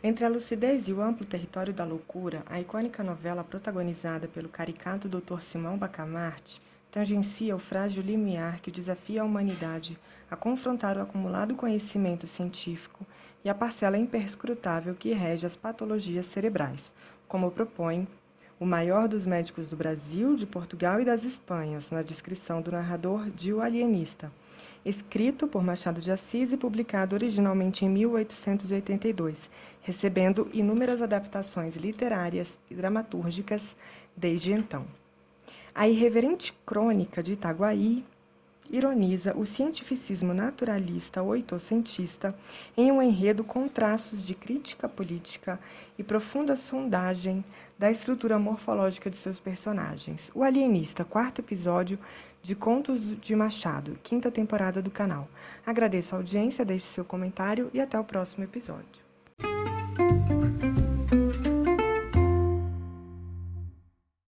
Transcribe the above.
Entre a lucidez e o amplo território da loucura, a icônica novela protagonizada pelo caricato Dr. Simão Bacamarte tangencia o frágil limiar que desafia a humanidade a confrontar o acumulado conhecimento científico e a parcela imperscrutável que rege as patologias cerebrais, como propõe o maior dos médicos do Brasil, de Portugal e das Espanhas, na descrição do narrador O Alienista escrito por Machado de Assis e publicado originalmente em 1882, recebendo inúmeras adaptações literárias e dramatúrgicas desde então. A irreverente crônica de Itaguaí ironiza o cientificismo naturalista oitocentista em um enredo com traços de crítica política e profunda sondagem da estrutura morfológica de seus personagens. O Alienista, quarto episódio de Contos de Machado, quinta temporada do canal. Agradeço a audiência, deixe seu comentário e até o próximo episódio.